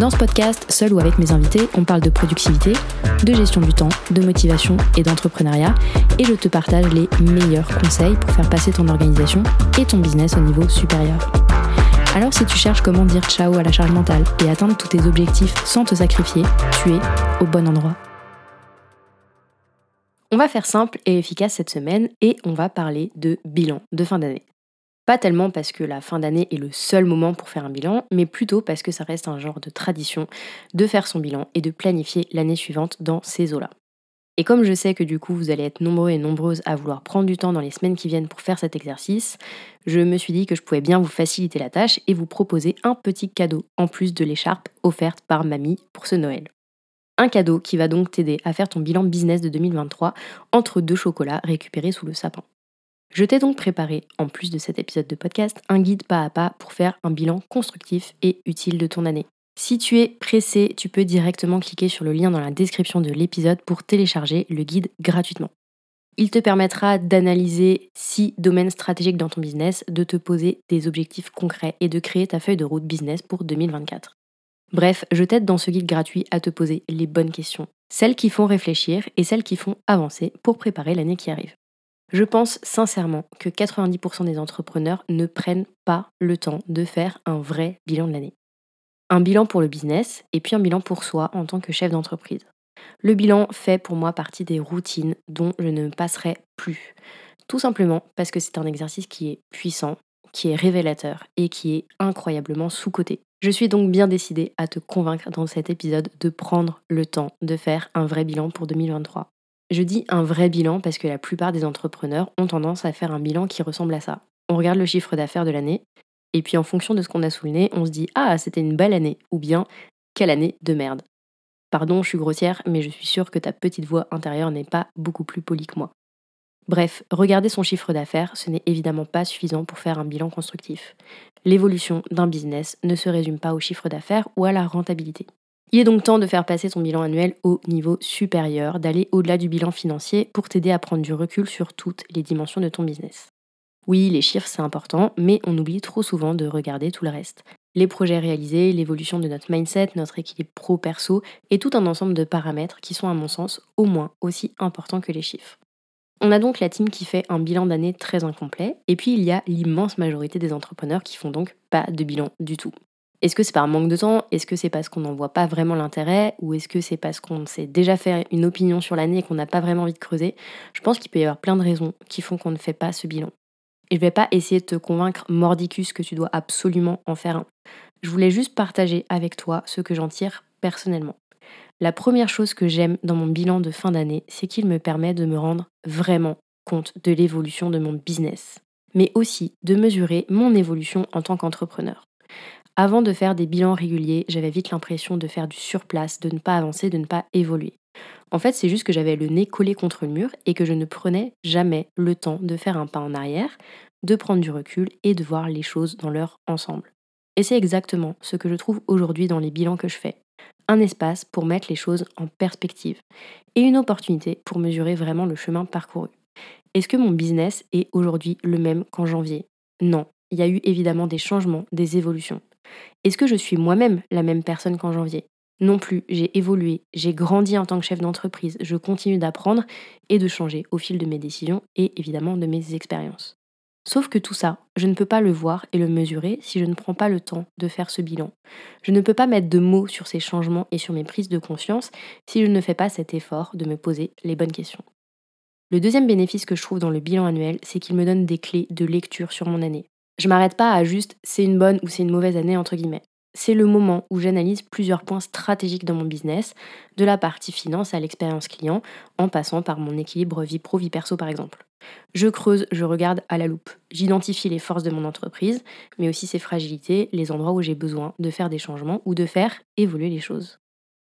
Dans ce podcast, seul ou avec mes invités, on parle de productivité, de gestion du temps, de motivation et d'entrepreneuriat, et je te partage les meilleurs conseils pour faire passer ton organisation et ton business au niveau supérieur. Alors si tu cherches comment dire ciao à la charge mentale et atteindre tous tes objectifs sans te sacrifier, tu es au bon endroit. On va faire simple et efficace cette semaine et on va parler de bilan de fin d'année. Pas tellement parce que la fin d'année est le seul moment pour faire un bilan, mais plutôt parce que ça reste un genre de tradition de faire son bilan et de planifier l'année suivante dans ces eaux-là. Et comme je sais que du coup vous allez être nombreux et nombreuses à vouloir prendre du temps dans les semaines qui viennent pour faire cet exercice, je me suis dit que je pouvais bien vous faciliter la tâche et vous proposer un petit cadeau en plus de l'écharpe offerte par mamie pour ce Noël. Un cadeau qui va donc t'aider à faire ton bilan business de 2023 entre deux chocolats récupérés sous le sapin. Je t'ai donc préparé, en plus de cet épisode de podcast, un guide pas à pas pour faire un bilan constructif et utile de ton année. Si tu es pressé, tu peux directement cliquer sur le lien dans la description de l'épisode pour télécharger le guide gratuitement. Il te permettra d'analyser six domaines stratégiques dans ton business, de te poser des objectifs concrets et de créer ta feuille de route business pour 2024. Bref, je t'aide dans ce guide gratuit à te poser les bonnes questions, celles qui font réfléchir et celles qui font avancer pour préparer l'année qui arrive. Je pense sincèrement que 90% des entrepreneurs ne prennent pas le temps de faire un vrai bilan de l'année. Un bilan pour le business et puis un bilan pour soi en tant que chef d'entreprise. Le bilan fait pour moi partie des routines dont je ne passerai plus. Tout simplement parce que c'est un exercice qui est puissant, qui est révélateur et qui est incroyablement sous-coté. Je suis donc bien décidée à te convaincre dans cet épisode de prendre le temps de faire un vrai bilan pour 2023. Je dis un vrai bilan parce que la plupart des entrepreneurs ont tendance à faire un bilan qui ressemble à ça. On regarde le chiffre d'affaires de l'année, et puis en fonction de ce qu'on a nez, on se dit Ah, c'était une belle année, ou bien Quelle année de merde. Pardon, je suis grossière, mais je suis sûre que ta petite voix intérieure n'est pas beaucoup plus polie que moi. Bref, regarder son chiffre d'affaires, ce n'est évidemment pas suffisant pour faire un bilan constructif. L'évolution d'un business ne se résume pas au chiffre d'affaires ou à la rentabilité. Il est donc temps de faire passer ton bilan annuel au niveau supérieur, d'aller au-delà du bilan financier pour t'aider à prendre du recul sur toutes les dimensions de ton business. Oui, les chiffres c'est important, mais on oublie trop souvent de regarder tout le reste. Les projets réalisés, l'évolution de notre mindset, notre équilibre pro-perso et tout un ensemble de paramètres qui sont à mon sens au moins aussi importants que les chiffres. On a donc la team qui fait un bilan d'année très incomplet, et puis il y a l'immense majorité des entrepreneurs qui font donc pas de bilan du tout. Est-ce que c'est par manque de temps? Est-ce que c'est parce qu'on n'en voit pas vraiment l'intérêt? Ou est-ce que c'est parce qu'on s'est déjà fait une opinion sur l'année et qu'on n'a pas vraiment envie de creuser? Je pense qu'il peut y avoir plein de raisons qui font qu'on ne fait pas ce bilan. Et je vais pas essayer de te convaincre mordicus que tu dois absolument en faire un. Je voulais juste partager avec toi ce que j'en tire personnellement. La première chose que j'aime dans mon bilan de fin d'année, c'est qu'il me permet de me rendre vraiment compte de l'évolution de mon business, mais aussi de mesurer mon évolution en tant qu'entrepreneur. Avant de faire des bilans réguliers, j'avais vite l'impression de faire du surplace, de ne pas avancer, de ne pas évoluer. En fait, c'est juste que j'avais le nez collé contre le mur et que je ne prenais jamais le temps de faire un pas en arrière, de prendre du recul et de voir les choses dans leur ensemble. Et c'est exactement ce que je trouve aujourd'hui dans les bilans que je fais. Un espace pour mettre les choses en perspective et une opportunité pour mesurer vraiment le chemin parcouru. Est-ce que mon business est aujourd'hui le même qu'en janvier? Non, il y a eu évidemment des changements, des évolutions. Est-ce que je suis moi-même la même personne qu'en janvier? Non plus, j'ai évolué, j'ai grandi en tant que chef d'entreprise, je continue d'apprendre et de changer au fil de mes décisions et évidemment de mes expériences. Sauf que tout ça, je ne peux pas le voir et le mesurer si je ne prends pas le temps de faire ce bilan. Je ne peux pas mettre de mots sur ces changements et sur mes prises de conscience si je ne fais pas cet effort de me poser les bonnes questions. Le deuxième bénéfice que je trouve dans le bilan annuel, c'est qu'il me donne des clés de lecture sur mon année. Je m'arrête pas à juste c'est une bonne ou c'est une mauvaise année entre guillemets. C'est le moment où j'analyse plusieurs points stratégiques dans mon business, de la partie finance à l'expérience client, en passant par mon équilibre vie pro vie perso par exemple. Je creuse, je regarde à la loupe. J'identifie les forces de mon entreprise, mais aussi ses fragilités, les endroits où j'ai besoin de faire des changements ou de faire évoluer les choses.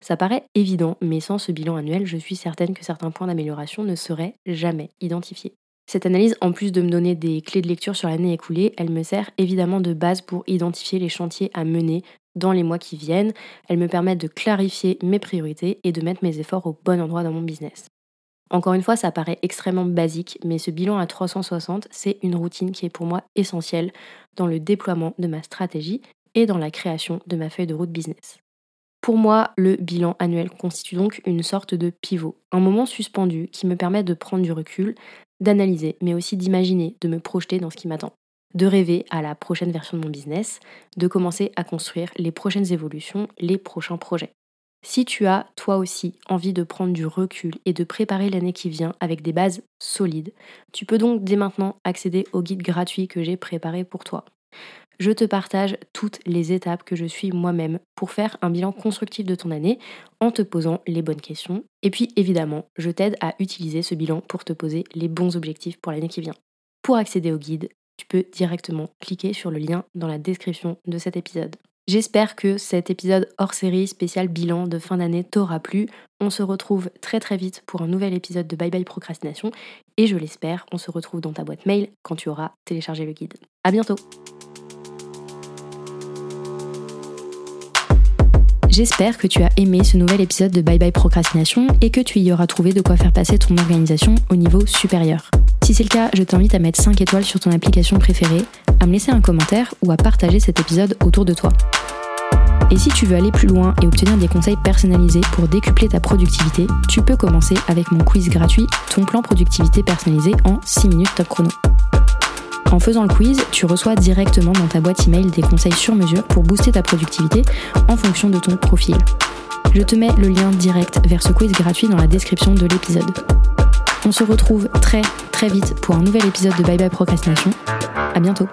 Ça paraît évident, mais sans ce bilan annuel, je suis certaine que certains points d'amélioration ne seraient jamais identifiés. Cette analyse, en plus de me donner des clés de lecture sur l'année écoulée, elle me sert évidemment de base pour identifier les chantiers à mener dans les mois qui viennent. Elle me permet de clarifier mes priorités et de mettre mes efforts au bon endroit dans mon business. Encore une fois, ça paraît extrêmement basique, mais ce bilan à 360, c'est une routine qui est pour moi essentielle dans le déploiement de ma stratégie et dans la création de ma feuille de route business. Pour moi, le bilan annuel constitue donc une sorte de pivot, un moment suspendu qui me permet de prendre du recul, d'analyser, mais aussi d'imaginer, de me projeter dans ce qui m'attend, de rêver à la prochaine version de mon business, de commencer à construire les prochaines évolutions, les prochains projets. Si tu as, toi aussi, envie de prendre du recul et de préparer l'année qui vient avec des bases solides, tu peux donc dès maintenant accéder au guide gratuit que j'ai préparé pour toi. Je te partage toutes les étapes que je suis moi-même pour faire un bilan constructif de ton année en te posant les bonnes questions. Et puis évidemment, je t'aide à utiliser ce bilan pour te poser les bons objectifs pour l'année qui vient. Pour accéder au guide, tu peux directement cliquer sur le lien dans la description de cet épisode. J'espère que cet épisode hors série spécial bilan de fin d'année t'aura plu. On se retrouve très très vite pour un nouvel épisode de Bye Bye Procrastination et je l'espère, on se retrouve dans ta boîte mail quand tu auras téléchargé le guide. À bientôt. J'espère que tu as aimé ce nouvel épisode de Bye Bye Procrastination et que tu y auras trouvé de quoi faire passer ton organisation au niveau supérieur. Si c'est le cas, je t'invite à mettre 5 étoiles sur ton application préférée, à me laisser un commentaire ou à partager cet épisode autour de toi. Et si tu veux aller plus loin et obtenir des conseils personnalisés pour décupler ta productivité, tu peux commencer avec mon quiz gratuit Ton plan productivité personnalisé en 6 minutes top chrono. En faisant le quiz, tu reçois directement dans ta boîte email des conseils sur mesure pour booster ta productivité en fonction de ton profil. Je te mets le lien direct vers ce quiz gratuit dans la description de l'épisode. On se retrouve très très vite pour un nouvel épisode de Bye Bye Procrastination. À bientôt.